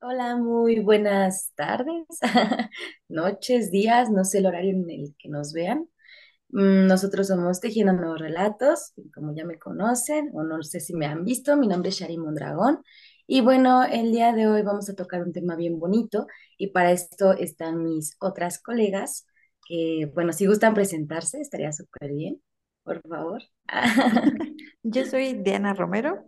Hola, muy buenas tardes, noches, días, no sé el horario en el que nos vean. Mm, Nosotros somos Tejiendo Nuevos Relatos, como ya me conocen, o no sé si me han visto, mi nombre es Shari Mondragón. Y bueno, el día de hoy vamos a tocar un tema bien bonito y para esto están mis otras colegas, que bueno, si gustan presentarse, estaría súper bien, por favor. Yo soy Diana Romero,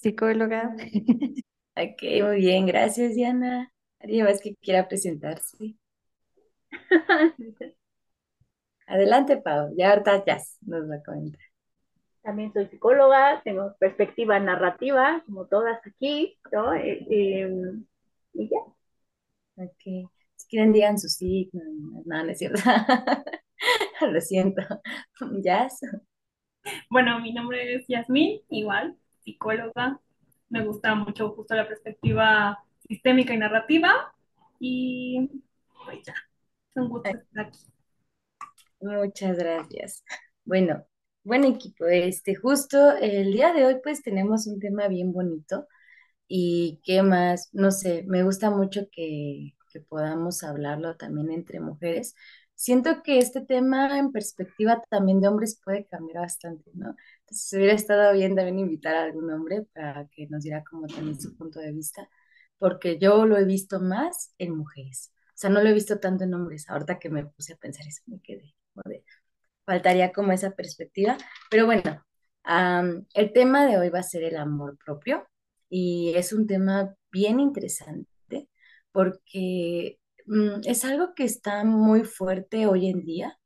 psicóloga. Ok, muy bien, gracias Diana. ¿Alguien más que quiera presentarse? Adelante, Pau. Ya ahorita ya nos va a comentar. También soy psicóloga, tengo perspectiva narrativa, como todas aquí, ¿no? Eh, eh, y ya. Ok. Si quieren, digan su signo. No, no es cierto. Lo siento. Jazz. Bueno, mi nombre es Yasmín, igual, psicóloga. Me gusta mucho justo la perspectiva sistémica y narrativa. Y pues ya, es un gusto estar aquí. Muchas gracias. Bueno, buen equipo. Este, justo el día de hoy, pues tenemos un tema bien bonito. Y qué más, no sé, me gusta mucho que, que podamos hablarlo también entre mujeres. Siento que este tema en perspectiva también de hombres puede cambiar bastante, ¿no? Entonces, hubiera estado bien también invitar a algún hombre para que nos diera como también su punto de vista, porque yo lo he visto más en mujeres. O sea, no lo he visto tanto en hombres. Ahorita que me puse a pensar eso, me quedé, joder, faltaría como esa perspectiva. Pero bueno, am, el tema de hoy va a ser el amor propio y es un tema bien interesante porque es algo que está muy fuerte hoy en día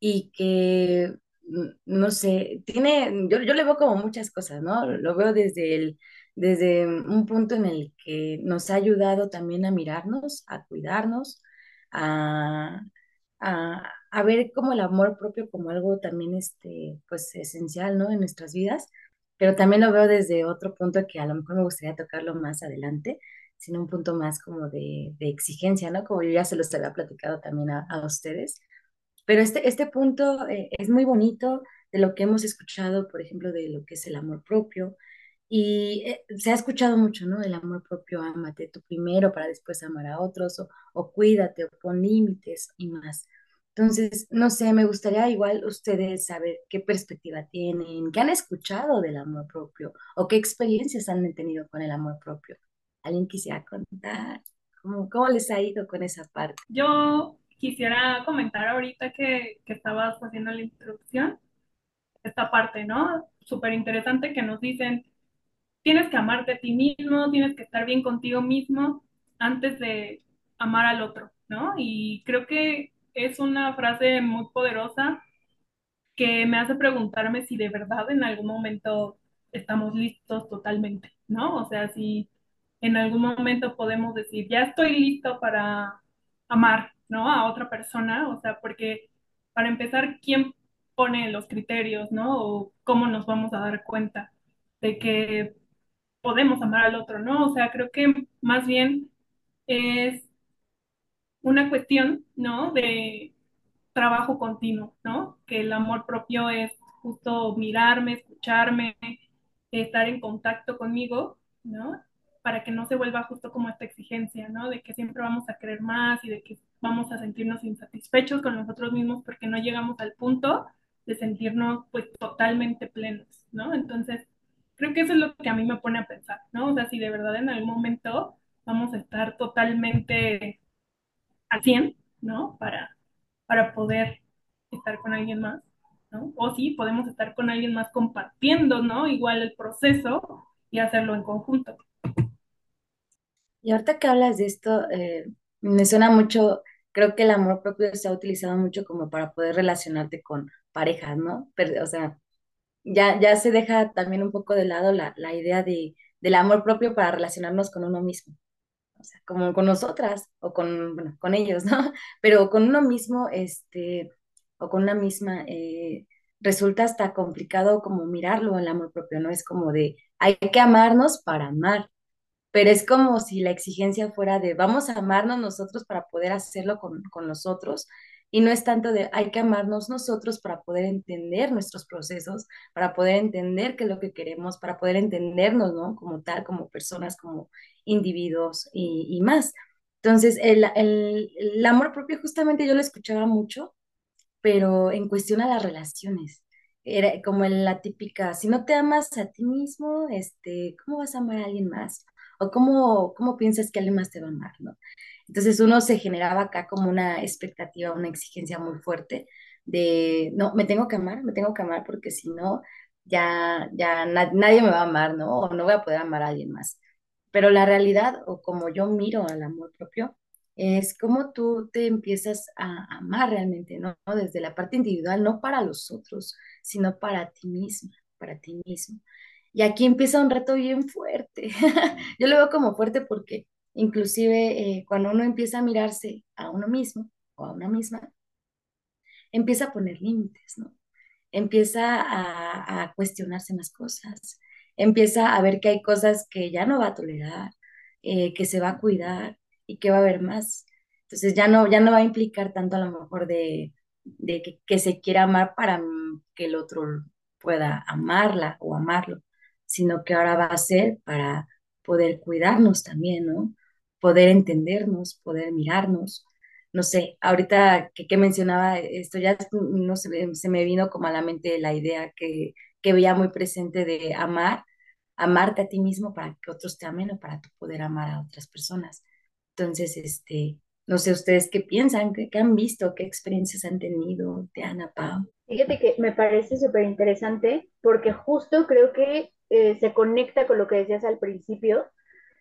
y que, mm, no sé, tiene, yo, yo le veo como muchas cosas, ¿no? Lo veo desde el, desde un punto en el que nos ha ayudado también a mirarnos, a cuidarnos, a, a, a ver como el amor propio como algo también, este, pues, esencial, ¿no? En nuestras vidas, pero también lo veo desde otro punto que a lo mejor me gustaría tocarlo más adelante, sino un punto más como de, de exigencia, ¿no? Como yo ya se los había platicado también a, a ustedes pero este, este punto eh, es muy bonito de lo que hemos escuchado, por ejemplo, de lo que es el amor propio. Y eh, se ha escuchado mucho, ¿no? El amor propio, ámate tú primero para después amar a otros, o, o cuídate, o pon límites y más. Entonces, no sé, me gustaría igual ustedes saber qué perspectiva tienen, qué han escuchado del amor propio, o qué experiencias han tenido con el amor propio. ¿Alguien quisiera contar? ¿Cómo, les ha ido con esa parte? Yo quisiera comentar ahorita que, que estabas haciendo la introducción, esta parte, ¿no? Súper interesante que nos dicen, tienes que amarte a ti mismo, tienes que estar bien contigo mismo antes de amar al otro, ¿no? Y creo que es una frase muy poderosa que me hace preguntarme si de verdad en algún momento estamos listos totalmente, ¿no? O sea, si en algún momento podemos decir, ya estoy listo para amar, ¿no? A otra persona, o sea, porque para empezar, ¿quién pone los criterios, ¿no? O cómo nos vamos a dar cuenta de que podemos amar al otro, ¿no? O sea, creo que más bien es una cuestión, ¿no? De trabajo continuo, ¿no? Que el amor propio es justo mirarme, escucharme, estar en contacto conmigo, ¿no? Para que no se vuelva justo como esta exigencia, ¿no? De que siempre vamos a querer más y de que vamos a sentirnos insatisfechos con nosotros mismos porque no llegamos al punto de sentirnos pues totalmente plenos, ¿no? Entonces, creo que eso es lo que a mí me pone a pensar, ¿no? O sea, si de verdad en algún momento vamos a estar totalmente al 100, ¿no? Para, para poder estar con alguien más, ¿no? O sí, podemos estar con alguien más compartiendo, ¿no? Igual el proceso y hacerlo en conjunto. Y ahorita que hablas de esto, eh, me suena mucho, creo que el amor propio se ha utilizado mucho como para poder relacionarte con parejas, ¿no? Pero, o sea, ya, ya se deja también un poco de lado la, la idea de, del amor propio para relacionarnos con uno mismo, o sea, como con nosotras o con, bueno, con ellos, ¿no? Pero con uno mismo, este, o con una misma, eh, resulta hasta complicado como mirarlo el amor propio, ¿no? Es como de, hay que amarnos para amar pero es como si la exigencia fuera de vamos a amarnos nosotros para poder hacerlo con, con los otros Y no es tanto de hay que amarnos nosotros para poder entender nuestros procesos, para poder entender qué es lo que queremos, para poder entendernos, ¿no? Como tal, como personas, como individuos y, y más. Entonces, el, el, el amor propio justamente yo lo escuchaba mucho, pero en cuestión a las relaciones. Era como la típica, si no te amas a ti mismo, este, ¿cómo vas a amar a alguien más? O cómo, cómo piensas que alguien más te va a amar, ¿no? Entonces uno se generaba acá como una expectativa, una exigencia muy fuerte de, no, me tengo que amar, me tengo que amar porque si no, ya, ya na- nadie me va a amar, ¿no? O no voy a poder amar a alguien más. Pero la realidad, o como yo miro al amor propio, es cómo tú te empiezas a amar realmente, ¿no? Desde la parte individual, no para los otros, sino para ti misma, para ti mismo. Y aquí empieza un reto bien fuerte. Yo lo veo como fuerte porque inclusive eh, cuando uno empieza a mirarse a uno mismo o a una misma, empieza a poner límites, ¿no? Empieza a, cuestionarse más cosas, empieza a ver que hay cosas que ya no va a tolerar, eh, que se va a cuidar y que va a haber más. Entonces ya no, ya no va a implicar tanto a lo mejor de, de que, que se quiera amar para que el otro pueda amarla o amarlo, sino que ahora va a ser para poder cuidarnos también, ¿no? Poder entendernos, poder mirarnos no sé, ahorita que, que mencionaba esto, ya no se me vino como a la mente la idea que, que veía muy presente de amar, amarte a ti mismo para que otros te amen o para tú poder amar a otras personas. Entonces, este, no sé ustedes qué piensan, qué, qué han visto, qué experiencias han tenido, Diana, Pau. Fíjate que me parece súper interesante porque justo creo que eh, se conecta con lo que decías al principio,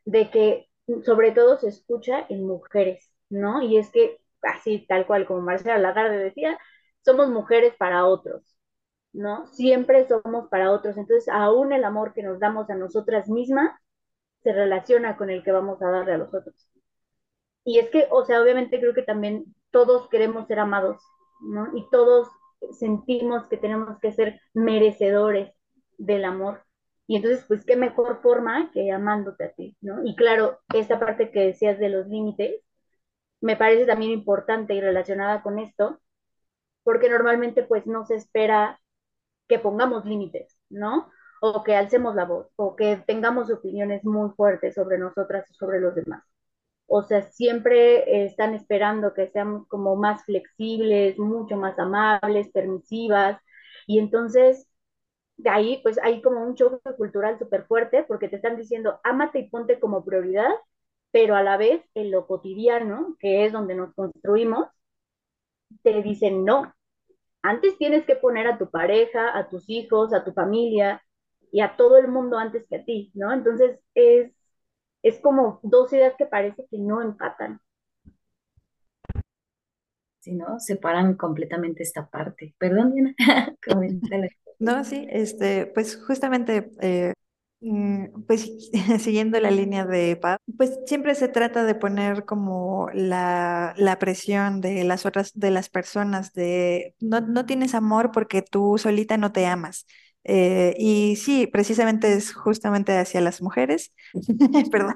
de que sobre todo se escucha en mujeres, ¿no? Y es que así tal cual como Marcela Lagarde decía, somos mujeres para otros, ¿no? Siempre somos para otros. Entonces, aún el amor que nos damos a nosotras mismas se relaciona con el que vamos a darle a los otros. Y es que, o sea, obviamente creo que también todos queremos ser amados, ¿no? Y todos sentimos que tenemos que ser merecedores del amor. Y entonces, pues, qué mejor forma que amándote a ti, ¿no? Y claro, esta parte que decías de los límites, me parece también importante y relacionada con esto, porque normalmente, pues, no se espera que pongamos límites, ¿no? O que alcemos la voz, o que tengamos opiniones muy fuertes sobre nosotras y sobre los demás. O sea, siempre están esperando que sean como más flexibles, mucho más amables, permisivas. Y entonces, de ahí, pues hay como un choque cultural súper fuerte porque te están diciendo, ámate y ponte como prioridad, pero a la vez en lo cotidiano, que es donde nos construimos, te dicen no. Antes tienes que poner a tu pareja, a tus hijos, a tu familia y a todo el mundo antes que a ti, ¿no? Entonces es es como dos ideas que parece que no empatan. Si no, separan completamente esta parte. Perdón, Diana, coméntale. No, sí, este, pues justamente, eh, mm, pues siguiendo la línea de Pab, pues siempre se trata de poner como la, la presión de las otras, de las personas, de no, no tienes amor porque tú solita no te amas. Eh, y sí, precisamente es justamente hacia las mujeres, perdón,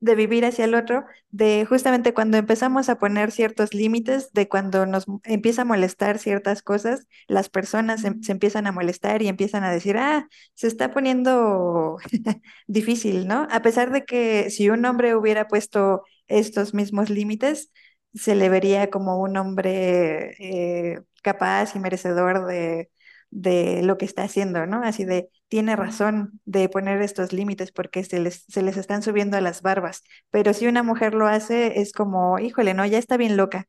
de vivir hacia el otro, de justamente cuando empezamos a poner ciertos límites, de cuando nos empieza a molestar ciertas cosas, las personas se empiezan a molestar y empiezan a decir, ah, se está poniendo difícil, ¿no? A pesar de que si un hombre hubiera puesto estos mismos límites, se le vería como un hombre eh, capaz y merecedor de, de lo que está haciendo, ¿no? Así de, tiene razón de poner estos límites porque se les, se les están subiendo a las barbas. Pero si una mujer lo hace, es como, híjole, no, ya está bien loca,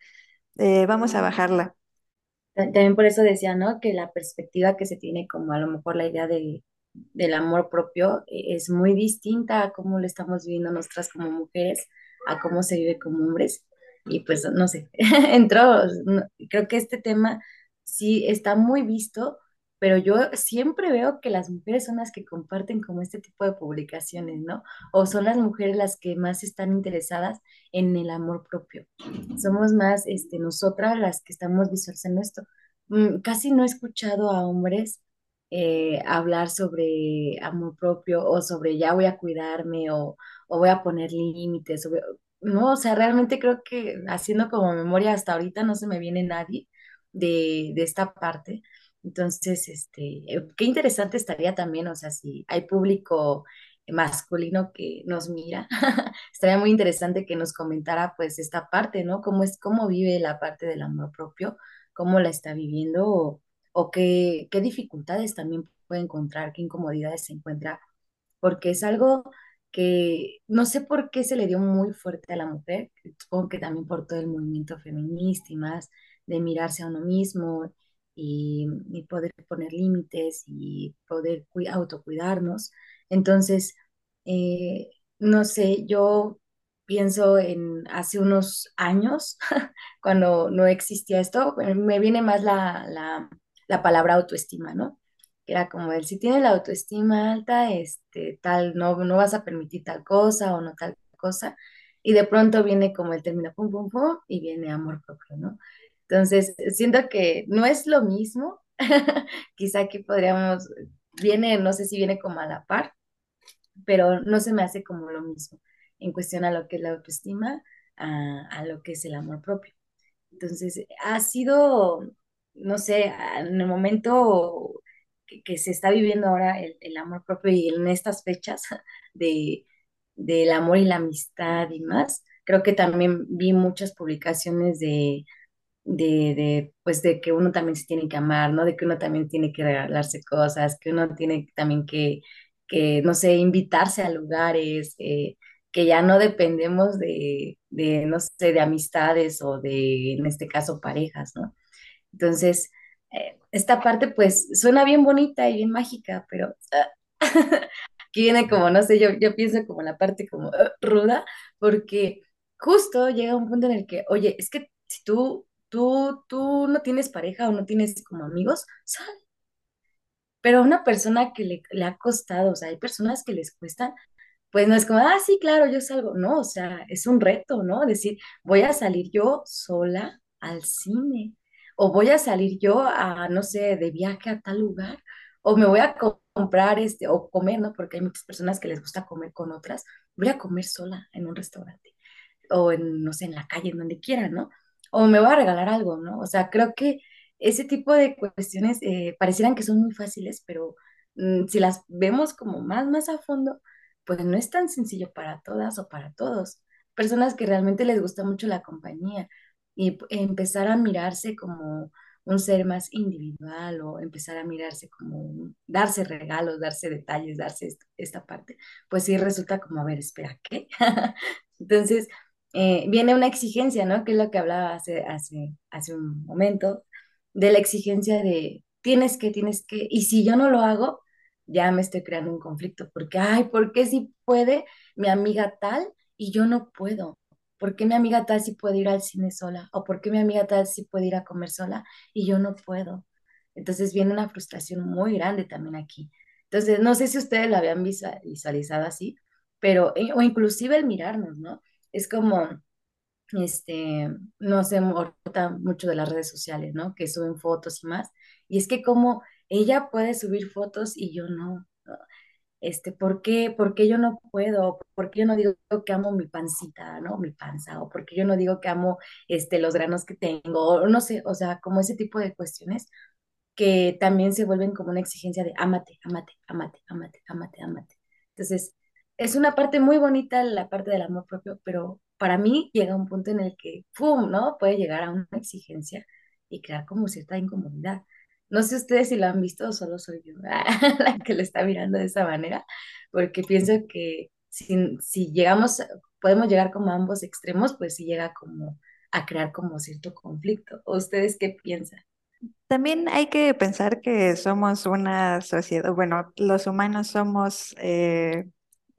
eh, vamos a bajarla. Ta- También por eso decía, ¿no? Que la perspectiva que se tiene como a lo mejor la idea de, del amor propio eh, es muy distinta a cómo lo estamos viviendo nosotras como mujeres, a cómo se vive como hombres. Y pues, no sé, entró, creo que este tema sí está muy visto, pero yo siempre veo que las mujeres son las que comparten como este tipo de publicaciones, ¿no? O son las mujeres las que más están interesadas en el amor propio somos más este, nosotras las que estamos visualizando esto. Mm, casi no he escuchado a hombres eh, hablar sobre amor propio o sobre ya voy a cuidarme o, o voy a poner límites. no, o sea, realmente creo que haciendo como memoria hasta ahorita no se me viene nadie de, de esta parte. Entonces, este, eh, qué interesante estaría también, o sea, si hay público masculino que nos mira, estaría muy interesante que nos comentara pues esta parte, ¿no? Cómo es, cómo vive la parte del amor propio, cómo la está viviendo o, qué, qué dificultades también puede encontrar, qué incomodidades se encuentra porque es algo que no sé por qué se le dio muy fuerte a la mujer, supongo que también por todo el movimiento feminista y más, de mirarse a uno mismo y, y poder poner límites y poder cui- autocuidarnos. Entonces, eh, no sé, yo pienso en hace unos años, cuando no existía esto, me viene más la, la, la palabra autoestima, ¿no? que era como el, si tienes la autoestima alta, este, tal, no, no vas a permitir tal cosa o no tal cosa, y de pronto viene como el término pum, pum, pum, y viene amor propio, ¿no? Entonces, siento que no es lo mismo, quizá aquí podríamos, viene, no sé si viene como a la par, pero no se me hace como lo mismo en cuestión a lo que es la autoestima, a, a lo que es el amor propio. Entonces, ha sido, no sé, en el momento que, que se está viviendo ahora el, el amor propio y en estas fechas de, del amor y la amistad y más, creo que también vi muchas publicaciones de, de, de, pues de que uno también se tiene que amar, ¿no? De que uno también tiene que regalarse cosas, que uno tiene también que, que no sé, invitarse a lugares, eh, que ya no dependemos de, de, no sé, de amistades o de, en este caso, parejas, ¿no? Entonces, eh, esta parte pues suena bien bonita y bien mágica, pero aquí viene como, no sé, yo, yo pienso como la parte como ah, ruda, porque justo llega un punto en el que, oye, es que si tú, tú, tú no tienes pareja o no tienes como amigos, sal. Pero a una persona que le, le ha costado, o sea, hay personas que les cuestan pues no es como, ah, sí, claro, yo salgo. No, o sea, es un reto, ¿no? Decir, voy a salir yo sola al cine, o voy a salir yo a, no sé, de viaje a tal lugar, o me voy a co- comprar este, o comer, ¿no? Porque hay muchas personas que les gusta comer con otras. Voy a comer sola en un restaurante, o en, no sé, en la calle, en donde quiera, ¿no? O me voy a regalar algo, ¿no? O sea, creo que ese tipo de cuestiones eh, parecieran que son muy fáciles, pero mm, si las vemos como más, más a fondo, pues no es tan sencillo para todas o para todos. Personas que realmente les gusta mucho la compañía y empezar a mirarse como un ser más individual o empezar a mirarse como darse regalos, darse detalles, darse est- esta parte, pues sí resulta como, a ver, espera, ¿qué? Entonces, eh, viene una exigencia, ¿no? Que es lo que hablaba hace, hace, hace un momento, de la exigencia de tienes que, tienes que, y si yo no lo hago, ya me estoy creando un conflicto, porque, ay, ¿por qué si puede mi amiga tal y yo no puedo? ¿Por qué mi amiga tal sí puede ir al cine sola? ¿O por qué mi amiga tal sí puede ir a comer sola y yo no puedo? Entonces viene una frustración muy grande también aquí. Entonces, no sé si ustedes lo habían visualizado así, pero, eh, o inclusive el mirarnos, ¿no? Es como, este, no sé, ahorita mucho de las redes sociales, ¿no? Que suben fotos y más. Y es que como ella puede subir fotos y yo no. Este, ¿por qué, por qué yo no puedo? ¿Por qué yo no digo que amo mi pancita, ¿no? Mi panza, o por qué yo no digo que amo, este, los granos que tengo, o no sé, o sea, como ese tipo de cuestiones que también se vuelven como una exigencia de ámate, ámate, ámate, ámate, ámate, ámate. Entonces, es una parte muy bonita la parte del amor propio, pero para mí llega un punto en el que, ¡pum!, ¿no? Puede llegar a una exigencia y crear como cierta incomodidad. No sé ustedes si lo han visto o solo soy yo la que lo está mirando de esa manera, porque pienso que si, si llegamos, podemos llegar como a ambos extremos, pues sí llega como a crear como cierto conflicto. ¿O ustedes qué piensan? También hay que pensar que somos una sociedad, bueno, los humanos somos eh,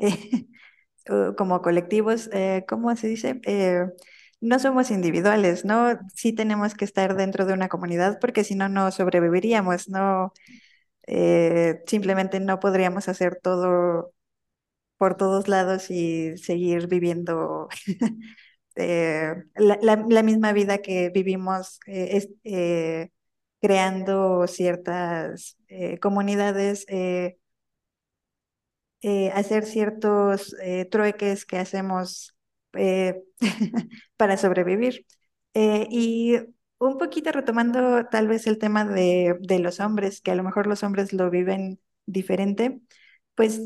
como colectivos, eh, ¿cómo se dice? Eh, no somos individuales, ¿no? Sí tenemos que estar dentro de una comunidad porque si no, no sobreviviríamos, no, eh, simplemente no podríamos hacer todo por todos lados y seguir viviendo la, misma vida que vivimos, es- creando ciertas comunidades, eh, hacer ciertos eh, trueques que hacemos eh, para sobrevivir. Eh, y un poquito retomando tal vez el tema de, de los hombres, que a lo mejor los hombres lo viven diferente, pues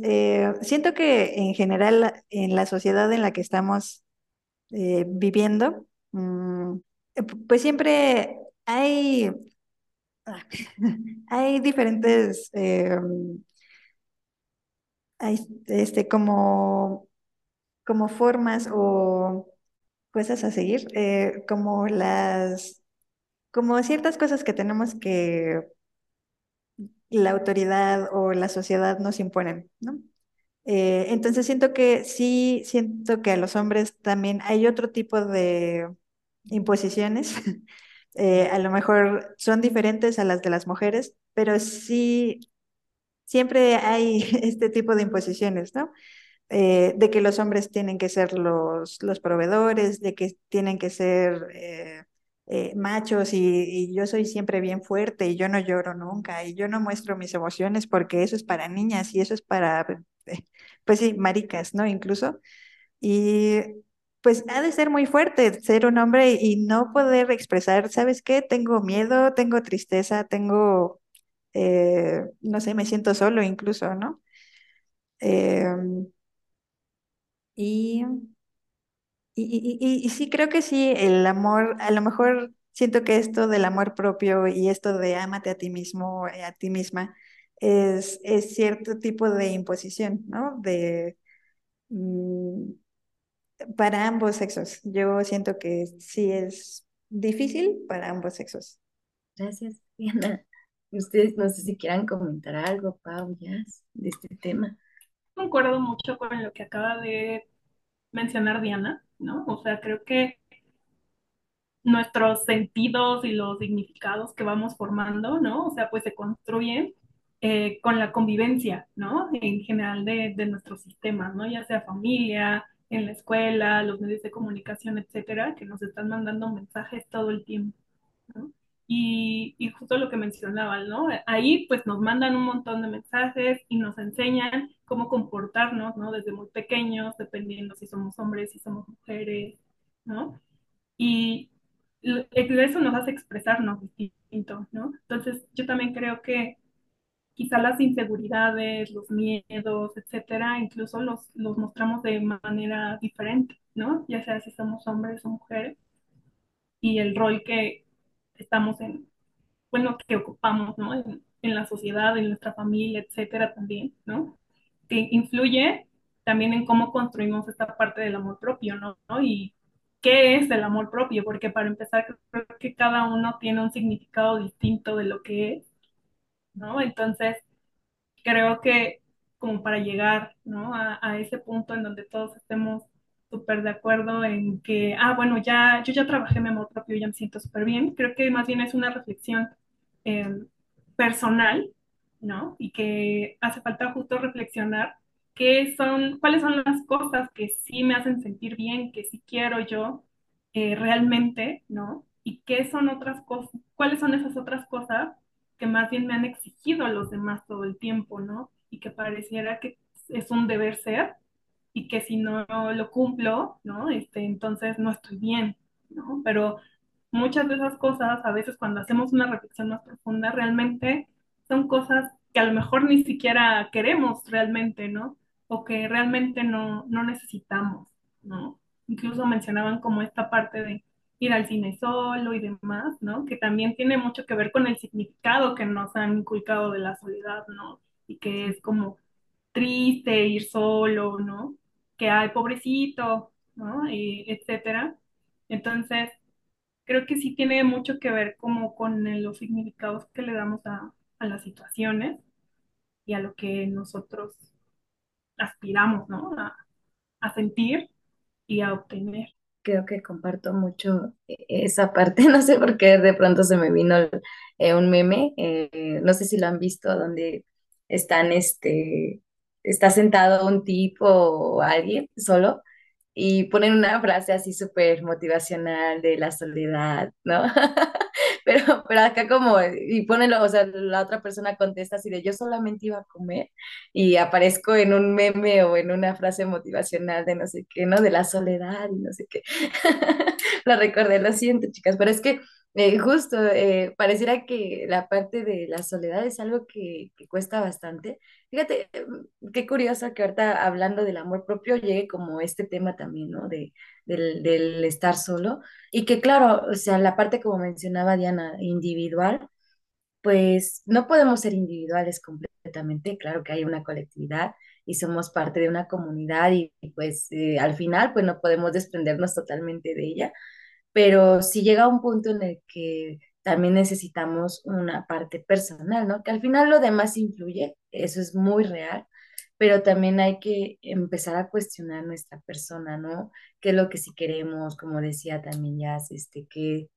siento que en general en la sociedad en la que estamos viviendo, mm, pues siempre hay, hay diferentes, hay, este, como, como formas o cosas a seguir, eh, como las, como ciertas cosas que tenemos que la autoridad o la sociedad nos imponen, ¿no? Eh, entonces siento que sí, siento que a los hombres también hay otro tipo de imposiciones. Eh, a lo mejor son diferentes a las de las mujeres, pero sí, siempre hay este tipo de imposiciones, ¿no? Eh, de que los hombres tienen que ser los, los proveedores, de que tienen que ser eh, eh, machos y, y yo soy siempre bien fuerte y yo no lloro nunca y yo no muestro mis emociones porque eso es para niñas y eso es para, pues sí, maricas, ¿no? Incluso. Y pues ha de ser muy fuerte ser un hombre y no poder expresar, ¿sabes qué? Tengo miedo, tengo tristeza, tengo, eh, no sé, me siento solo incluso, ¿no? Em, y, y, y, y- sí, creo que sí, el amor, a lo mejor siento que esto del amor propio y esto de ámate a ti mismo, eh, a ti misma, es, es cierto tipo de imposición, ¿no? De, mm, para ambos sexos. Yo siento que sí es difícil para ambos sexos. Gracias, Diana. Ustedes no sé si quieran comentar algo, Pau, Jazz, de este tema. Concuerdo mucho con lo que acaba de mencionar Diana, ¿no? O sea, creo que nuestros sentidos y los significados que vamos formando, ¿no? O sea, pues se construyen eh, con la convivencia, ¿no? En general de, de nuestros sistemas, ¿no? Ya sea familia, en la escuela, los medios de comunicación, etcétera, que nos están mandando mensajes todo el tiempo, ¿no? Y, y justo lo que mencionaban, ¿no? Ahí pues nos mandan un montón de mensajes y nos enseñan cómo comportarnos, ¿no? Desde muy pequeños, dependiendo si somos hombres, si somos mujeres, ¿no? Y lo- eso nos hace expresarnos distinto, ¿no? Entonces, yo también creo que quizá las inseguridades, los miedos, etcétera, incluso los, los mostramos de manera diferente, ¿no? Ya sea si somos hombres o mujeres, y el rol que estamos en, bueno, que ocupamos, ¿no? En, en la sociedad, en nuestra familia, etcétera, también, ¿no? Que influye también en cómo construimos esta parte del amor propio, ¿no? Y qué es el amor propio, porque para empezar, creo que cada uno tiene un significado distinto de lo que es, ¿no? Entonces, creo que como para llegar, ¿no? A, a ese punto en donde todos estemos súper de acuerdo en que, ah, bueno, ya, yo ya trabajé mi amor propio, ya me siento súper bien. Creo que más bien es una reflexión eh, personal, ¿no? Y que hace falta justo reflexionar qué son, cuáles son las cosas que sí me hacen sentir bien, que sí quiero yo eh, realmente, ¿no? Y qué son otras cosas, cuáles son esas otras cosas que más bien me han exigido los demás todo el tiempo, ¿no? Y que pareciera que es un deber ser y que si no lo cumplo, ¿no? Este, entonces no estoy bien, ¿no? Pero muchas de esas cosas, a veces cuando hacemos una reflexión más profunda, realmente son cosas que a lo mejor ni siquiera queremos realmente, ¿no? O que realmente no, no necesitamos, ¿no? Incluso mencionaban como esta parte de ir al cine solo y demás, ¿no? Que también tiene mucho que ver con el significado que nos han inculcado de la soledad, ¿no? Y que es como triste ir solo, ¿no? Que hay pobrecito, ¿no? Y etcétera. Entonces, creo que sí tiene mucho que ver como con los significados que le damos a, a las situaciones y a lo que nosotros aspiramos, ¿no? A, a sentir y a obtener. Creo que comparto mucho esa parte, no sé por qué de pronto se me vino eh, un meme, eh, no sé si lo han visto, donde están, este, está sentado un tipo o alguien solo y ponen una frase así súper motivacional de la soledad, ¿no? pero, pero acá como, y ponelo, o sea, la otra persona contesta así de yo solamente iba a comer y aparezco en un meme o en una frase motivacional de no sé qué, ¿no? De la soledad y no sé qué. Lo recordé, lo siento, chicas, pero es que eh, justo, eh, pareciera que la parte de la soledad es algo que, que cuesta bastante. Fíjate, mm, qué curioso que ahorita hablando del amor propio llegue como este tema también, ¿no? De, del, del estar solo. Y que claro, o sea, la parte como mencionaba Diana, individual, pues no podemos ser individuales completamente, claro que hay una colectividad y somos parte de una comunidad y, y, pues eh, al final pues no podemos desprendernos totalmente de ella pero si llega un punto en el que también necesitamos una parte personal, ¿no? Que al final lo demás influye, eso es muy real, pero también hay que empezar a cuestionar nuestra persona, ¿no? ¿Qué es lo que sí queremos? Como decía también ya, este, qué,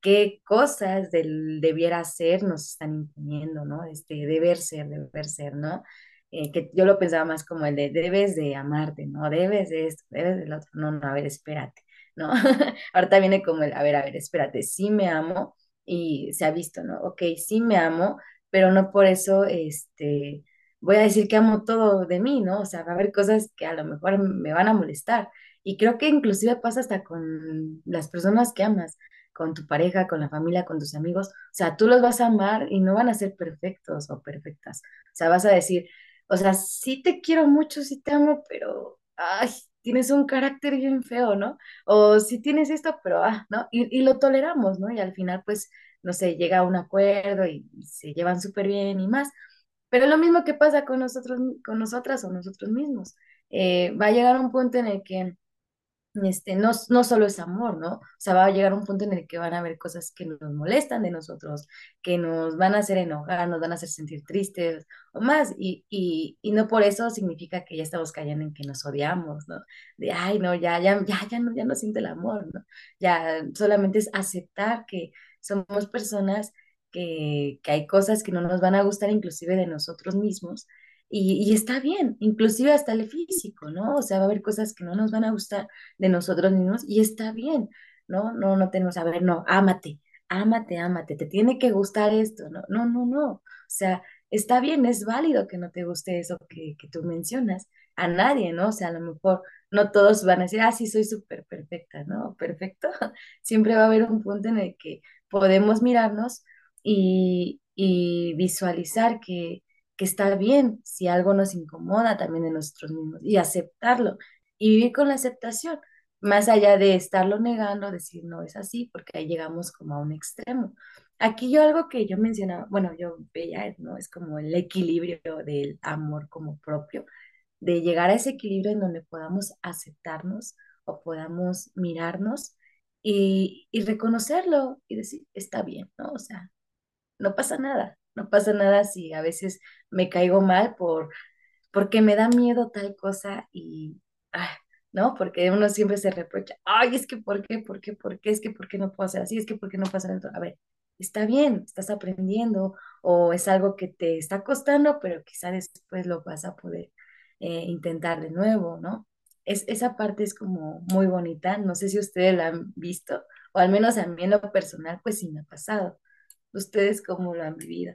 qué cosas del debiera ser nos están imponiendo, ¿no? Este, deber ser, deber ser, ¿no? Eh, que yo lo pensaba más como el de debes de amarte, ¿no? Debes de esto, debes del otro. No, no, a ver, espérate ¿no? Ahorita viene como el, a ver, a ver, espérate, sí me amo y se ha visto, ¿no? Ok, sí me amo, pero no por eso, este, voy a decir que amo todo de mí, ¿no? O sea, va a haber cosas que a lo mejor me van a molestar. Y creo que inclusive pasa hasta con las personas que amas, con tu pareja, con la familia, con tus amigos. O sea, tú los vas a amar y no van a ser perfectos o perfectas. O sea, vas a decir, o sea, sí te quiero mucho, sí te amo, pero, ay, tienes un carácter bien feo, ¿no? O si tienes esto, pero, ah, ¿no? Y, lo toleramos, ¿no? Y al final, pues, no sé, llega a un acuerdo y, y se llevan súper bien y más. Pero lo mismo que pasa con nosotros, con nosotras o nosotros mismos. Eh, va a llegar un punto en el que este, no, no solo es amor, ¿no? O sea, va a llegar un punto en el que van a haber cosas que nos molestan de nosotros, que nos van a hacer enojar, nos van a hacer sentir tristes o más, y, y, y no por eso significa que ya estamos cayendo en que nos odiamos, ¿no? De, ay, no, ya, ya, ya, ya no, ya no siente el amor, ¿no? Ya solamente es aceptar que somos personas que, que hay cosas que no nos van a gustar inclusive de nosotros mismos y, está bien, inclusive hasta el físico, ¿no? O sea, va a haber cosas que no nos van a gustar de nosotros mismos y está bien, ¿no? No, no tenemos, a ver, no, ámate, ámate, ámate, te tiene que gustar esto, ¿no? No, no, no. O sea, está bien, es válido que no te guste eso que, que tú mencionas. A nadie, ¿no? O sea, a lo mejor no todos van a decir, ah, sí, soy súper perfecta, ¿no? Perfecto. Siempre va a haber un punto en el que podemos mirarnos y, y visualizar que que está bien si algo nos incomoda también de nosotros mismos y aceptarlo y vivir con la aceptación, más allá de estarlo negando, decir no es así, porque ahí llegamos como a un extremo. Aquí yo algo que yo mencionaba, bueno, yo veía, ¿no? Es como el equilibrio del amor como propio, de llegar a ese equilibrio en donde podamos aceptarnos o podamos mirarnos y, y reconocerlo y decir, está bien, ¿no? O sea, no pasa nada, no pasa nada si a veces me caigo mal por, porque me da miedo tal cosa y, ¿no? Porque uno siempre se reprocha, ay, es que ¿por qué? ¿Por qué? ¿Por qué? Es que ¿por qué no puedo hacer así? Es que ¿por qué no pasa esto? A ver, está bien, estás aprendiendo o es algo que te está costando, pero quizá después lo vas a poder eh, intentar de nuevo, ¿no? Es, esa parte es como muy bonita, no sé si ustedes la han visto, o al menos a mí en lo personal, pues sí me ha pasado. ¿Ustedes cómo lo han vivido?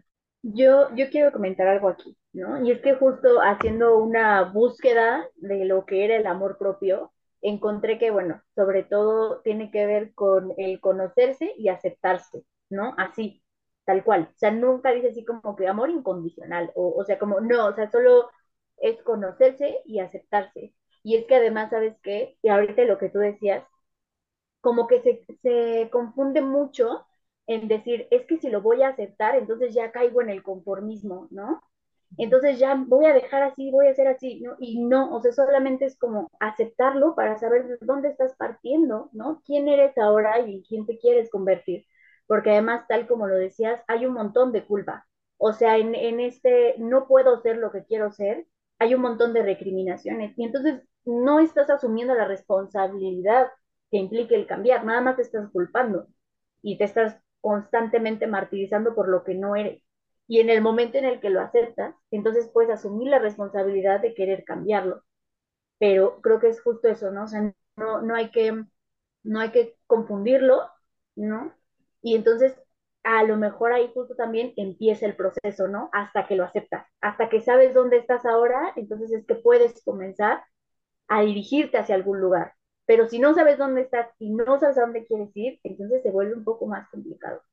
Yo, yo quiero comentar algo aquí, ¿no? Y es que justo haciendo una búsqueda de lo que era el amor propio, encontré que, bueno, sobre todo tiene que ver con el conocerse y aceptarse, ¿no? Así, tal cual. O sea, nunca dice así como que amor incondicional, o, o sea, como, no, o sea, solo es conocerse y aceptarse. Y es que además, ¿sabes qué? Y ahorita lo que tú decías, como que se, se confunde mucho en decir, es que si lo voy a aceptar, entonces ya caigo en el conformismo, ¿no? Entonces ya voy a dejar así, voy a hacer así, ¿no? Y no, o sea, solamente es como aceptarlo para saber de dónde estás partiendo, ¿no? ¿Quién eres ahora y quién te quieres convertir? Porque además, tal como lo decías, hay un montón de culpa. O sea, en, en este no puedo ser lo que quiero ser, hay un montón de recriminaciones. Y entonces no estás asumiendo la responsabilidad que implique el cambiar, nada más te estás culpando y te estás constantemente martirizando por lo que no eres. Y en el momento en el que lo aceptas, entonces puedes asumir la responsabilidad de querer cambiarlo. Pero creo que es justo eso, ¿no? O sea, no, no hay que, no hay que confundirlo, ¿no? Y entonces a lo mejor ahí justo también empieza el proceso, ¿no? Hasta que lo aceptas, hasta que sabes dónde estás ahora, entonces es que puedes comenzar a dirigirte hacia algún lugar. Pero si no sabes dónde estás y no sabes a dónde quieres ir, entonces se vuelve un poco más complicado.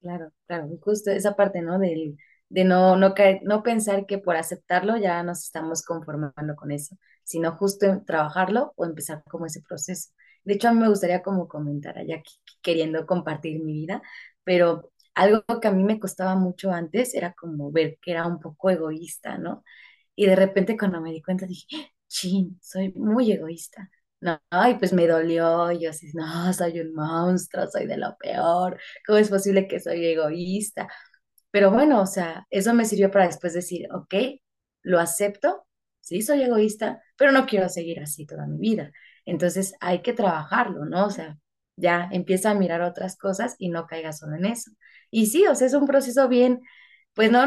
Claro, claro, justo esa parte, ¿no? Del, de no, no, caer- no pensar que por aceptarlo ya nos estamos conformando con eso, sino justo trabajarlo o empezar como ese proceso. De hecho, a mí me gustaría como comentar, allá queriendo compartir mi vida, pero algo que a mí me costaba mucho antes era como ver que era un poco egoísta, ¿no? Y de repente cuando me di cuenta dije, chin, soy muy egoísta. No, y pues me dolió, y yo así, no, soy un monstruo, soy de lo peor, ¿cómo es posible que soy egoísta? Pero bueno, o sea, eso me sirvió para después decir, ok, lo acepto, sí, soy egoísta, pero no quiero seguir así toda mi vida. Entonces hay que trabajarlo, ¿no? O sea, ya empieza a mirar otras cosas y no caiga solo en eso. Y sí, o sea, es un proceso bien, pues no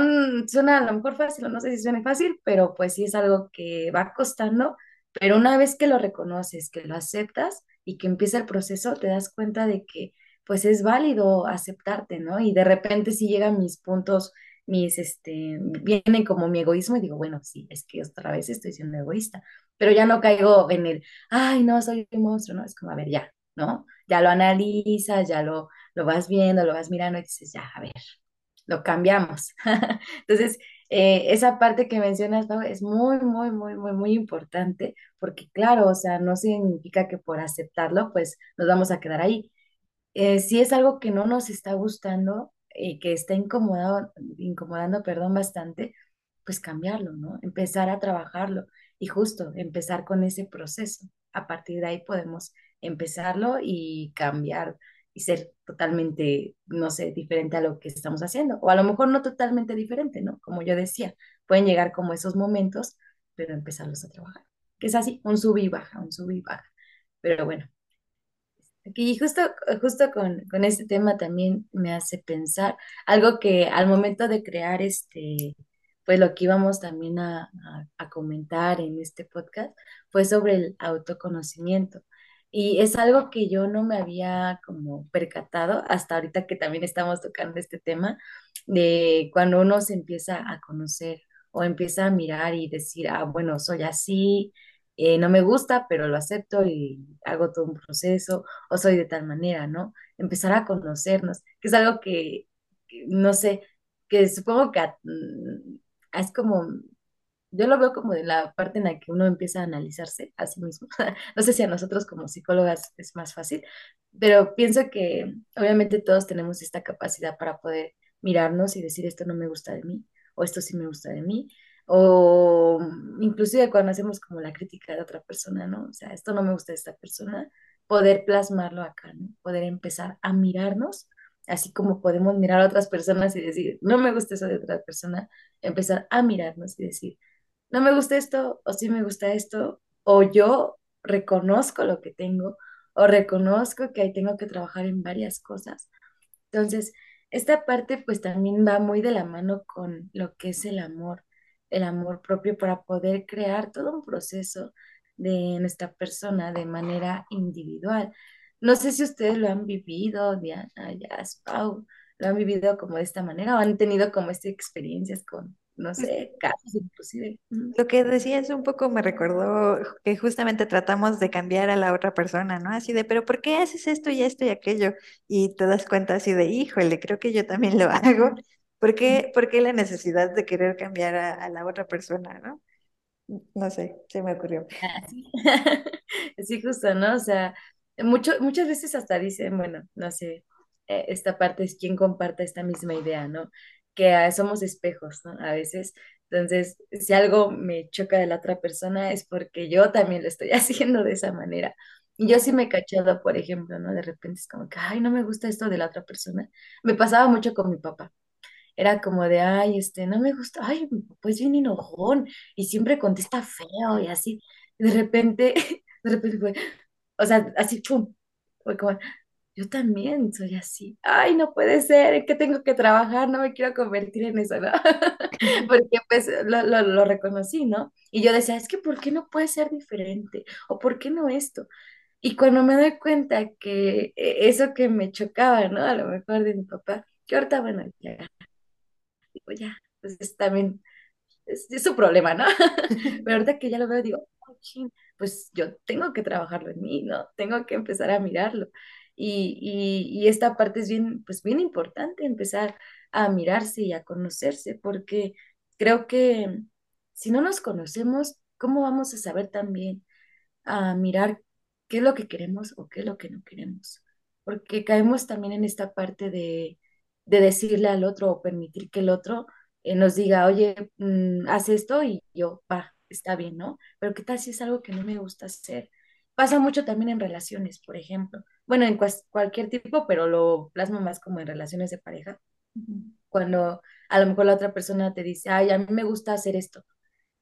suena a lo mejor fácil, no sé si suena fácil, pero pues sí es algo que va costando, pero una vez que lo reconoces, que lo aceptas y que empieza el proceso, te das cuenta de que pues es válido aceptarte, ¿no? Y de repente si llegan mis puntos, mis, este, vienen como mi egoísmo y digo, bueno, sí, es que otra vez estoy siendo egoísta, pero ya no caigo en el, ay, no, soy un monstruo, ¿no? Es como, a ver, ya, ¿no? Ya lo analizas, ya lo, lo vas viendo, lo vas mirando y dices, ya, a ver, lo cambiamos. Entonces, eh, esa parte que mencionas, Pau, es muy, muy, muy, muy, muy importante, porque claro, o sea, no significa que por aceptarlo, pues nos vamos a quedar ahí eh, si es algo que no nos está gustando y que está incomodado, incomodando, perdón, bastante, pues cambiarlo, ¿no? Empezar a trabajarlo y justo empezar con ese proceso. A partir de ahí podemos empezarlo y cambiar y ser totalmente, no sé, diferente a lo que estamos haciendo. O a lo mejor no totalmente diferente, ¿no? Como yo decía, pueden llegar como esos momentos, pero empezarlos a trabajar. Que es así, un sub y baja, un sub y baja. Pero bueno. Y justo, justo con, con este tema también me hace pensar algo que al momento de crear este, pues lo que íbamos también a, a- a comentar en este podcast fue sobre el autoconocimiento. Y es algo que yo no me había como percatado hasta ahorita que también estamos tocando este tema de cuando uno se empieza a conocer o empieza a mirar y decir, ah, bueno, soy así, eh, no me gusta, pero lo acepto y hago todo un proceso o soy de tal manera, ¿no? Empezar a conocernos, que es algo que, no sé, que supongo que mm, es como, yo lo veo como de la parte en la que uno empieza a analizarse a sí mismo. No sé si a nosotros como psicólogas es más fácil, pero pienso que obviamente todos tenemos esta capacidad para poder mirarnos y decir esto no me gusta de mí o esto sí me gusta de mí. O inclusive cuando hacemos como la crítica de otra persona, ¿no? O sea, esto no me gusta de esta persona, poder plasmarlo acá, ¿no? Poder empezar a mirarnos, así como podemos mirar a otras personas y decir, no me gusta eso de otra persona, empezar a mirarnos y decir, no me gusta esto, o sí me gusta esto, o yo reconozco lo que tengo, o reconozco que ahí tengo que trabajar en varias cosas. Entonces, esta parte pues también va muy de la mano con lo que es el amor, el amor propio para poder crear todo un proceso de nuestra persona de manera individual. No sé si ustedes lo han vivido, Diana, Jazz, Pau, lo han vivido como de esta manera o han tenido como estas experiencias con, no sé, casos inclusive. Lo que decías un poco me recordó que justamente tratamos de cambiar a la otra persona, ¿no? Así de, pero ¿por qué haces esto y esto y aquello? Y te das cuenta así de, híjole, creo que yo también lo hago. ¿Por qué, por qué la necesidad de querer cambiar a, a la otra persona, ¿no? No sé, se me ocurrió. Así. Sí, justo, ¿no? O sea, mucho, muchas veces hasta dicen, bueno, no sé, eh, esta parte es quien comparta esta misma idea, ¿no? Que somos espejos, ¿no? A veces, entonces, si algo me choca de la otra persona es porque yo también lo estoy haciendo de esa manera. Y yo sí me he cachado, por ejemplo, ¿no? De repente es como que, ay, no me gusta esto de la otra persona. Me pasaba mucho con mi papá. Era como de, ay, este, no me gusta, ay, pues bien enojón y siempre contesta feo y así. De repente, de repente fue, o sea, así, pum, fue como, yo también soy así. Ay, no puede ser, ¿en qué tengo que trabajar? No me quiero convertir en eso, ¿no? Porque pues lo, lo, lo reconocí, ¿no? Y yo decía, es que ¿por qué no puede ser diferente? ¿O por qué no esto? Y cuando me doy cuenta que eh, eso que me chocaba, ¿no? A lo mejor de mi papá, que ahorita, bueno, ya, digo, ya, pues es también es, es su problema, ¿no? Pero ahorita que ya lo veo, digo, "Oh, pues yo tengo que trabajarlo en mí, ¿no? Tengo que empezar a mirarlo. Y, esta parte es bien, pues bien importante, empezar a mirarse y a conocerse, porque creo que si no nos conocemos, ¿cómo vamos a saber también? a mirar qué es lo que queremos o qué es lo que no queremos. Porque caemos también en esta parte de, de decirle al otro o permitir que el otro eh, nos diga, oye, mm, haz esto y yo, va, está bien, ¿no? Pero ¿qué tal si es algo que no me gusta hacer? Pasa mucho también en relaciones, por ejemplo. Bueno, en cualquier tipo, pero lo plasmo más como en relaciones de pareja. Cuando a lo mejor la otra persona te dice, ay, a mí me gusta hacer esto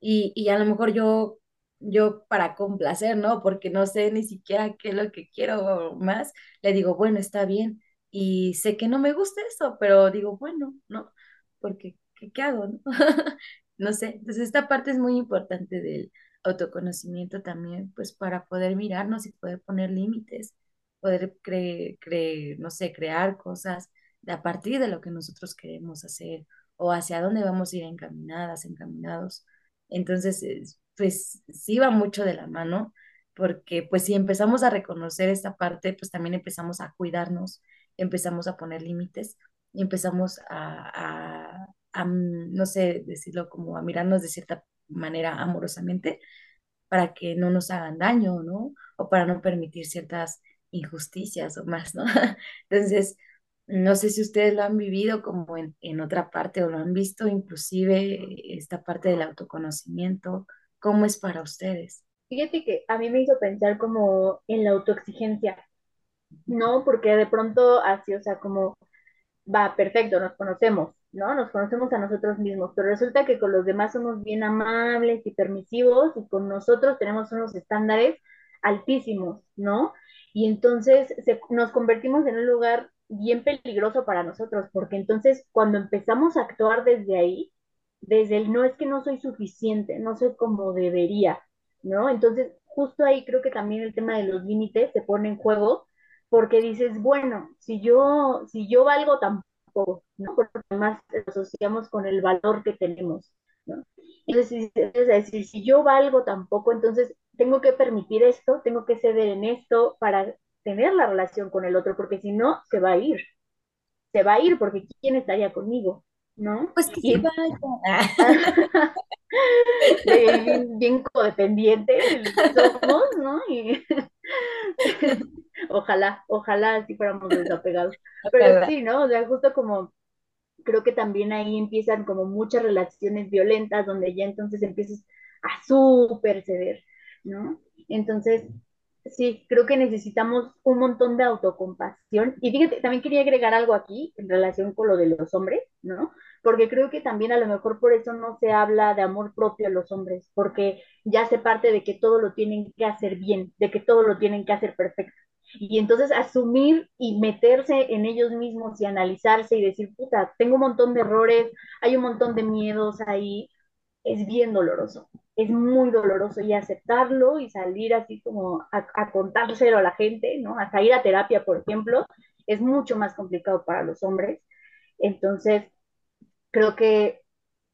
y, y a lo mejor yo, yo para complacer, ¿no? Porque no sé ni siquiera qué es lo que quiero más, le digo, bueno, está bien. Y sé que no me gusta eso, pero digo, bueno, ¿no? Porque, ¿qué, qué hago, no? No sé. Entonces, esta parte es muy importante del autoconocimiento también, pues para poder mirarnos y poder poner límites, poder cre cre- no sé, crear cosas a partir de lo que nosotros queremos hacer o hacia dónde vamos a ir encaminadas, encaminados. Entonces, es- pues sí va mucho de la mano, porque pues si empezamos a reconocer esta parte, pues también empezamos a cuidarnos, empezamos a poner límites empezamos a, a, a, no sé, decirlo como a mirarnos de cierta manera amorosamente para que no nos hagan daño, ¿no? O para no permitir ciertas injusticias o más, ¿no? Entonces, no sé si ustedes lo han vivido como en, en otra parte o lo han visto, inclusive esta parte del autoconocimiento, ¿cómo es para ustedes? Fíjate que a mí me hizo pensar como en la autoexigencia, ¿no? Porque de pronto así, o sea, como va, perfecto, nos conocemos, ¿no? Nos conocemos a nosotros mismos, pero resulta que con los demás somos bien amables y permisivos y con nosotros tenemos unos estándares altísimos, ¿no? Y entonces se- nos convertimos en un lugar bien peligroso para nosotros, porque entonces cuando empezamos a actuar desde ahí, desde el no es que no soy suficiente, no soy como debería, ¿no? Entonces, justo ahí creo que también el tema de los límites se pone en juego porque dices, bueno, si yo, si yo valgo tan poco, ¿no? Porque además lo asociamos con el valor que tenemos, ¿no? Entonces, es decir, si yo valgo tan poco, entonces tengo que permitir esto, tengo que ceder en esto para tener la relación con el otro, porque si no, se va a ir, se va a ir porque ¿quién estaría conmigo? ¿No? Pues que se Y vaya. bien, bien codependiente somos, ¿no? Y ojalá, ojalá así fuéramos desapegados. Pero Ojalá. sí, ¿no? O sea, justo como creo que también ahí empiezan como muchas relaciones violentas donde ya entonces empiezas a súper ceder, ¿no? Entonces, sí, creo que necesitamos un montón de autocompasión. Y fíjate, también quería agregar algo aquí en relación con lo de los hombres, ¿no? Porque creo que también a lo mejor por eso no se habla de amor propio a los hombres, porque ya se parte de que todo lo tienen que hacer bien, de que todo lo tienen que hacer perfecto. Y entonces asumir y meterse en ellos mismos y analizarse y decir, puta, tengo un montón de errores, hay un montón de miedos ahí, es bien doloroso, es muy doloroso y aceptarlo y salir así como a, contárselo a la gente, ¿no? Hasta ir a terapia, por ejemplo, es mucho más complicado para los hombres. Entonces, creo que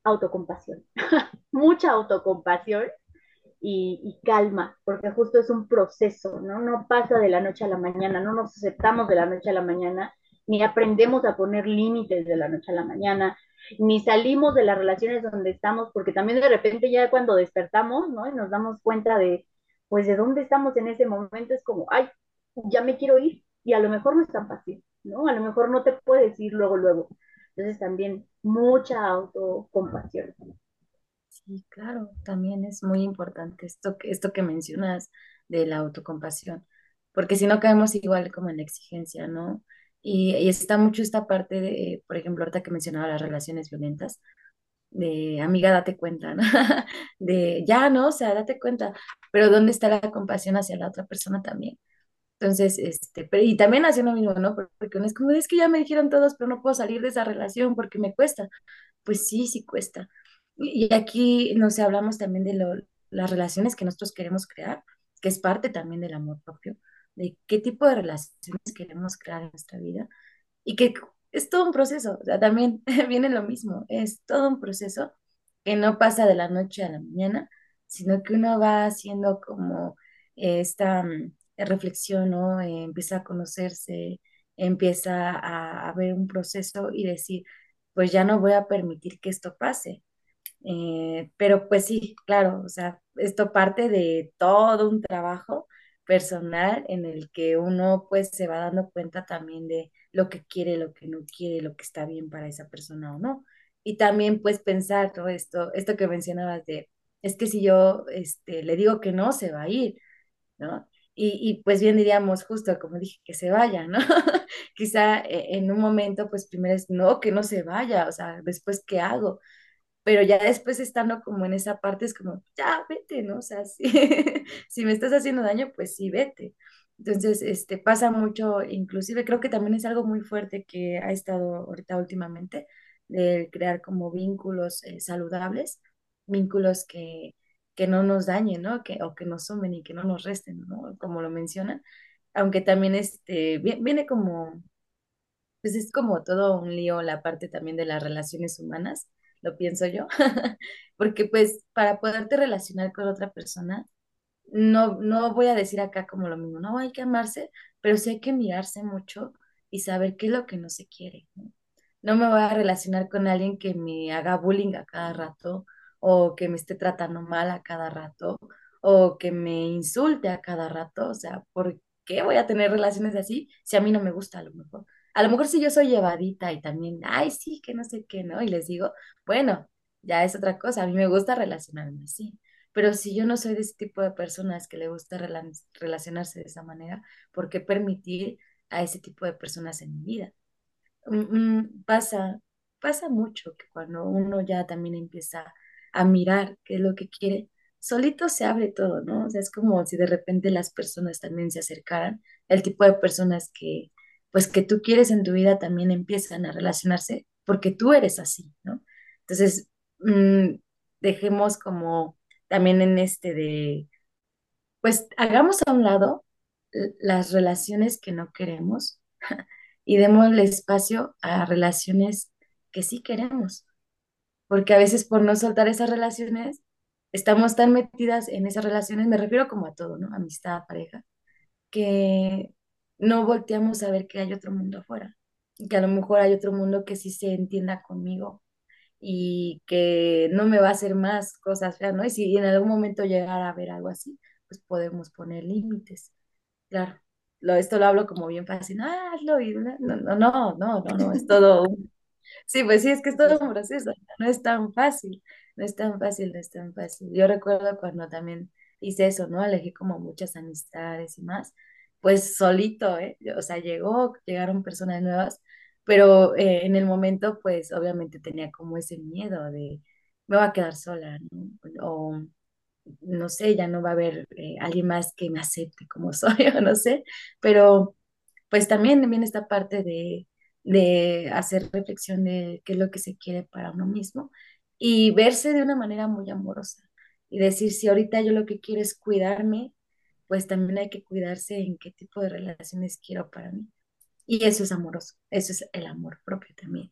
autocompasión, mucha autocompasión y, y, calma, porque justo es un proceso, ¿no? No pasa de la noche a la mañana, no nos aceptamos de la noche a la mañana, ni aprendemos a poner límites de la noche a la mañana, ni salimos de las relaciones donde estamos, porque también de repente ya cuando despertamos, ¿no? Y nos damos cuenta de, pues, de dónde estamos en ese momento, es como, ay, ya me quiero ir, y a lo mejor no es tan fácil, ¿no? A lo mejor no te puedes ir luego, luego. Entonces también mucha autocompasión. Sí, claro, también es muy importante esto esto que mencionas de la autocompasión, porque si no caemos igual como en la exigencia, ¿no? Y, y está mucho esta parte de, por ejemplo, ahorita que mencionaba las relaciones violentas, de amiga, date cuenta, ¿no? De ya, ¿no? O sea, date cuenta, pero ¿dónde está la compasión hacia la otra persona también? Entonces, este, pero, y también hacia uno mismo, ¿no? Porque uno es como, es que ya me dijeron todos, pero no puedo salir de esa relación porque me cuesta. Pues sí, sí cuesta. Y, y aquí, no sé, hablamos también de lo, las relaciones que nosotros queremos crear, que es parte también del amor propio, de qué tipo de relaciones queremos crear en nuestra vida y que es todo un proceso, o sea, también viene lo mismo, es todo un proceso que no pasa de la noche a la mañana, sino que uno va haciendo como esta mm, reflexión, ¿no? Eh, empieza a conocerse, empieza a, a ver un proceso y decir, pues ya no voy a permitir que esto pase. Eh, pero pues sí, claro, o sea, esto parte de todo un trabajo personal en el que uno pues se va dando cuenta también de lo que quiere, lo que no quiere, lo que está bien para esa persona o no. Y también pues pensar todo esto, esto que mencionabas de, es que si yo este, le digo que no, se va a ir, ¿no? Y, y pues bien diríamos justo como dije, que se vaya, ¿no? Quizá eh, en un momento pues primero es, no, que no se vaya, o sea, después, ¿qué hago? Pero ya después estando como en esa parte es como, ya, vete, ¿no? O sea, si, si me estás haciendo daño, pues sí, vete. Entonces, este, pasa mucho, inclusive creo que también es algo muy fuerte que ha estado ahorita últimamente, de crear como vínculos eh, saludables, vínculos que, que no nos dañen, ¿no? Que, o que nos sumen y que no nos resten, ¿no? Como lo mencionan, aunque también este, viene como, pues es como todo un lío la parte también de las relaciones humanas lo pienso yo, porque pues para poderte relacionar con otra persona, no, no voy a decir acá como lo mismo, no hay que amarse, pero sí hay que mirarse mucho y saber qué es lo que no se quiere. No, no me voy a relacionar con alguien que me haga bullying a cada rato o que me esté tratando mal a cada rato o que me insulte a cada rato, o sea, ¿por qué voy a tener relaciones así si a mí no me gusta a lo mejor? A lo mejor si yo soy llevadita y también, ay, sí, que no sé qué, ¿no? Y les digo, bueno, ya es otra cosa, a mí me gusta relacionarme así. Pero si yo no soy de ese tipo de personas que le gusta rela- relacionarse de esa manera, ¿por qué permitir a ese tipo de personas en mi vida? Mm, mm, pasa, pasa mucho que cuando uno ya también empieza a mirar qué es lo que quiere, solito se abre todo, ¿no? O sea, es como si de repente las personas también se acercaran, el tipo de personas que, pues que tú quieres en tu vida también empiezan a relacionarse porque tú eres así, ¿no? Entonces, mm, dejemos como también en este de, pues hagamos a un lado las relaciones que no queremos y démosle espacio a relaciones que sí queremos, porque a veces por no soltar esas relaciones, estamos tan metidas en esas relaciones, me refiero como a todo, ¿no? Amistad, pareja, que no volteamos a ver que hay otro mundo afuera, y que a lo mejor hay otro mundo que sí se entienda conmigo y que no me va a hacer más cosas feas, ¿no? Y si en algún momento llegara a ver algo así, pues podemos poner límites. Claro, lo, esto lo hablo como bien fácil, ah, hazlo y no, no, no, no, no, es todo Sí, pues sí, es que es todo un proceso, no es tan fácil, no es tan fácil, no es tan fácil. Yo recuerdo cuando también hice eso, ¿no? Elegí como muchas amistades y más, pues solito, ¿eh? O sea, llegó, llegaron personas nuevas, pero eh, en el momento, pues obviamente tenía como ese miedo de, me voy a quedar sola, ¿no? O no sé, ya no va a haber eh, alguien más que me acepte como soy, o no sé, pero pues también viene esta parte de, de hacer reflexión de qué es lo que se quiere para uno mismo y verse de una manera muy amorosa y decir, si ahorita yo lo que quiero es cuidarme, pues también hay que cuidarse en qué tipo de relaciones quiero para mí. Y eso es amoroso, eso es el amor propio también.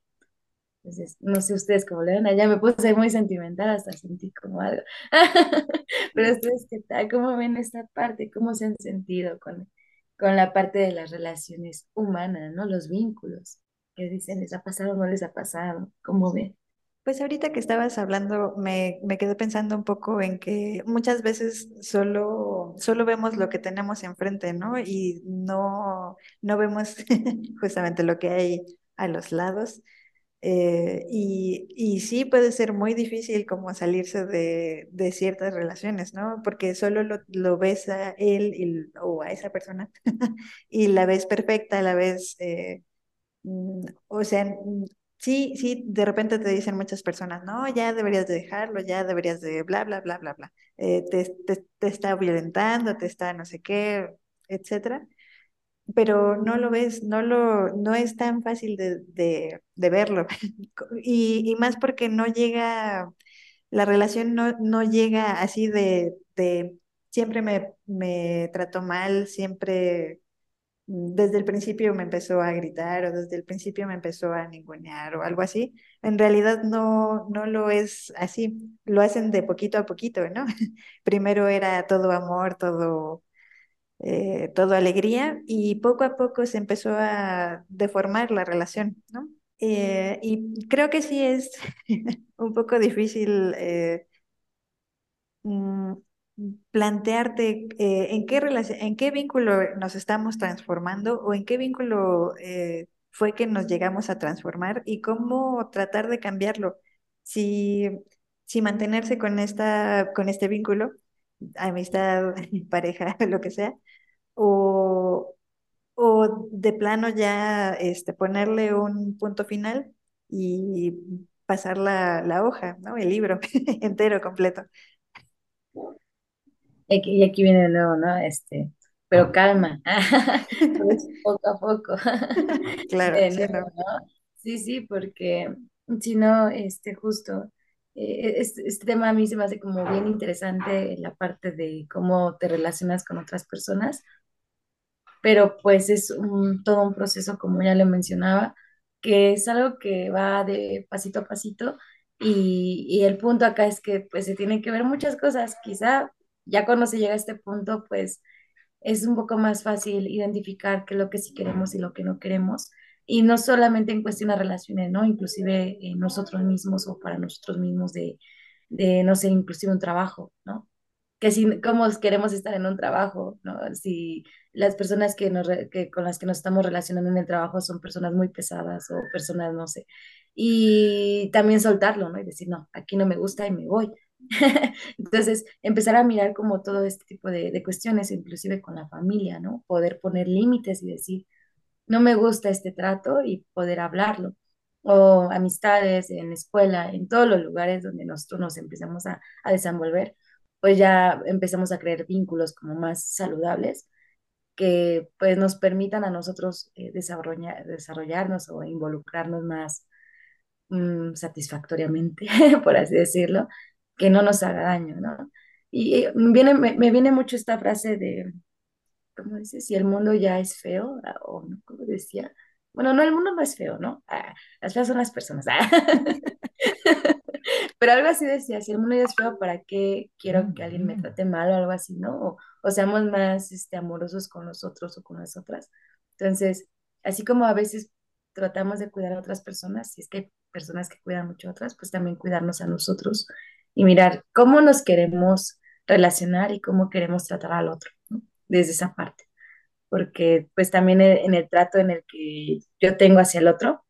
Entonces, no sé ustedes cómo le ven, ya me puse muy sentimental, hasta sentí como algo. Pero ustedes, ¿qué tal? ¿Cómo ven esta parte? ¿Cómo se han sentido con, con la parte de las relaciones humanas, ¿no? Los vínculos. ¿Qué dicen? ¿Les ha pasado o no les ha pasado? ¿Cómo ven? Pues ahorita que estabas hablando, me, me quedé pensando un poco en que muchas veces solo, solo vemos lo que tenemos enfrente, ¿no? Y no, no vemos justamente lo que hay a los lados. Eh, y, y sí puede ser muy difícil como salirse de, de ciertas relaciones, ¿no? Porque solo lo, lo ves a él y- o a esa persona y la ves perfecta, la ves, eh, mm, o sea, sí, sí, de repente te dicen muchas personas, no, ya deberías de dejarlo, ya deberías de bla, bla, bla, bla, bla. Eh, te, te, te está violentando, te está no sé qué, etcétera pero no lo ves, no lo, no es tan fácil de, de, de verlo. Y, y más porque no llega, la relación no, no llega así de, de siempre me, me trató mal, siempre desde el principio me empezó a gritar o desde el principio me empezó a ningunear o algo así. En realidad no, no lo es así, lo hacen de poquito a poquito, ¿no? Primero era todo amor, todo, eh, todo alegría y poco a poco se empezó a deformar la relación, ¿no? Eh, y creo que sí es un poco difícil eh, mm, plantearte eh, en qué relación, en qué vínculo nos estamos transformando o en qué vínculo eh, fue que nos llegamos a transformar y cómo tratar de cambiarlo. Si, si mantenerse con esta, con este vínculo, amistad, pareja, lo que sea, o, o de plano ya este, ponerle un punto final y pasar la, la hoja, ¿no? El libro entero, completo. Y aquí, y aquí viene de nuevo, ¿no? Este, pero calma, pues poco a poco. Claro, sí, nuevo, no. ¿no? Sí, sí, porque si no, este, justo, eh, este, este tema a mí se me hace como bien interesante la parte de cómo te relacionas con otras personas pero pues es un, todo un proceso, como ya le mencionaba, que es algo que va de pasito a pasito y, y el punto acá es que pues se tienen que ver muchas cosas, quizá ya cuando se llega a este punto pues es un poco más fácil identificar qué es lo que sí queremos y lo que no queremos. Y no solamente en cuestión de relaciones, ¿no? Inclusive en nosotros mismos o para nosotros mismos de, de, no sé, inclusive un trabajo, ¿no? que si cómo queremos estar en un trabajo, ¿no? Si las personas que nos, que con las que nos estamos relacionando en el trabajo son personas muy pesadas o personas, no sé, y también soltarlo, ¿no? Y decir, no, aquí no me gusta y me voy. Entonces, empezar a mirar como todo este tipo de, de cuestiones, inclusive con la familia, ¿no? Poder poner límites y decir, no me gusta este trato y poder hablarlo. O amistades en la escuela, en todos los lugares donde nosotros nos empezamos a, a desenvolver, pues ya empezamos a crear vínculos como más saludables que pues nos permitan a nosotros eh, desarrollar, desarrollarnos o involucrarnos más mm, satisfactoriamente, por así decirlo, que no nos haga daño, ¿no? Y viene, me, me viene mucho esta frase de, ¿cómo dice? Si el mundo ya es feo, ah, o no, ¿cómo decía? Bueno, no, el mundo no es feo, ¿no? Ah, las feas son las personas. ah. Pero algo así decía, si el mundo ya es feo, ¿para qué quiero que alguien me trate mal o algo así, ¿no? O, o seamos más este, amorosos con nosotros o con las otras. Entonces, así como a veces tratamos de cuidar a otras personas, si es que hay personas que cuidan mucho a otras, pues también cuidarnos a nosotros y mirar cómo nos queremos relacionar y cómo queremos tratar al otro, ¿no? Desde esa parte. Porque pues también en en el trato en el que yo tengo hacia el otro,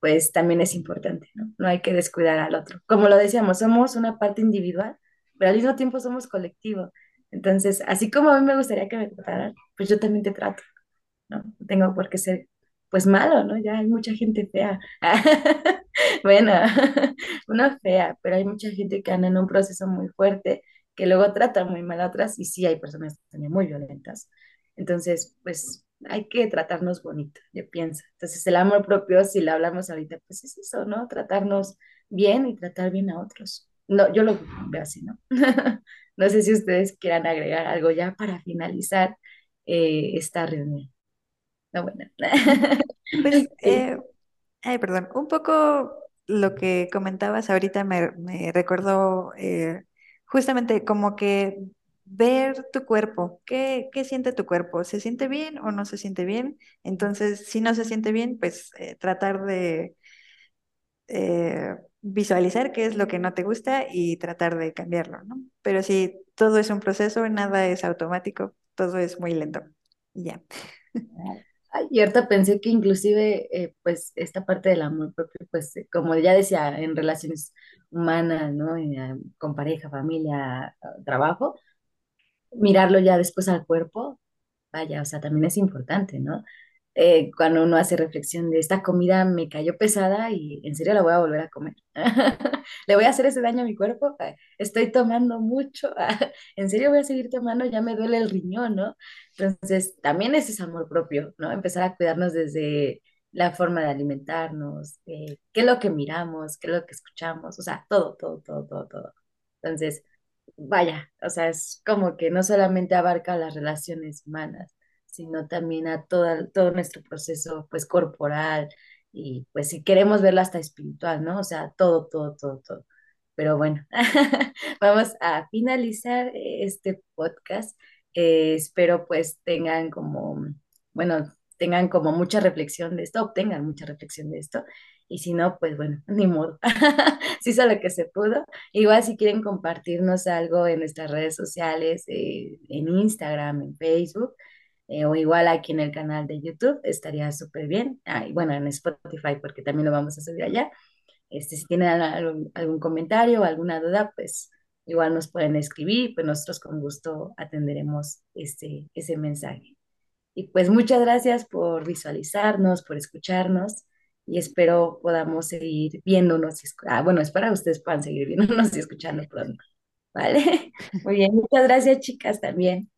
pues también es importante, ¿no? No hay que descuidar al otro. Como lo decíamos, somos una parte individual, pero al mismo tiempo somos colectivo. Entonces, así como a mí me gustaría que me trataran, pues yo también te trato, ¿no? No tengo por qué ser, pues malo, ¿no? Ya hay mucha gente fea. Bueno, una fea, pero hay mucha gente que anda en un proceso muy fuerte, que luego trata muy mal a otras, y sí hay personas también muy violentas. Entonces, pues hay que tratarnos bonito, yo pienso. Entonces, el amor propio, si lo hablamos ahorita, pues es eso, ¿no? Tratarnos bien y tratar bien a otros. No, yo lo veo así, ¿no? No sé si ustedes quieran agregar algo ya para finalizar eh, esta reunión. No, bueno. Pues, eh, ay, perdón, un poco lo que comentabas ahorita me, me recordó eh, justamente como que ver tu cuerpo, ¿qué, qué siente tu cuerpo? ¿Se siente bien o no se siente bien? Entonces, si no se siente bien, pues eh, tratar de eh, visualizar qué es lo que no te gusta y tratar de cambiarlo, ¿no? Pero si todo es un proceso, nada es automático, todo es muy lento. Ya. Y ahorita pensé que inclusive, eh, pues, esta parte del amor propio, pues, eh, como ya decía, en relaciones humanas, ¿no? Eh, con pareja, familia, trabajo, mirarlo ya después al cuerpo, vaya, o sea, también es importante, ¿no? Eh, cuando uno hace reflexión de esta comida me cayó pesada y en serio la voy a volver a comer. ¿Le voy a hacer ese daño a mi cuerpo? Ah, Estoy tomando mucho. ¿En serio voy a seguir tomando? Ya me duele el riñón, ¿no? Entonces, también ese es amor propio, ¿no? Empezar a cuidarnos desde la forma de alimentarnos, eh, qué es lo que miramos, qué es lo que escuchamos, o sea, todo, todo, todo, todo, todo. Entonces, vaya, o sea, es como que no solamente abarca las relaciones humanas, sino también a todo, todo nuestro proceso pues corporal y pues si queremos verlo hasta espiritual, ¿no? O sea, todo, todo, todo, todo. Pero bueno, vamos a finalizar este podcast. Eh, espero pues tengan como, bueno, tengan como mucha reflexión de esto, obtengan mucha reflexión de esto. Y si no, pues bueno, ni modo. sí hizo lo que se pudo. Igual si quieren compartirnos algo en nuestras redes sociales, eh, en Instagram, en Facebook, eh, o igual aquí en el canal de YouTube, estaría súper bien. Ah, y bueno, en Spotify, porque también lo vamos a subir allá. Este, si tienen algún, comentario o alguna duda, pues igual nos pueden escribir, pues nosotros con gusto atenderemos este, ese mensaje. Y pues muchas gracias por visualizarnos, por escucharnos y espero podamos seguir viéndonos. Ah, bueno, espero que ustedes puedan seguir viéndonos y escuchando pronto. ¿Vale? Muy bien, muchas gracias chicas también.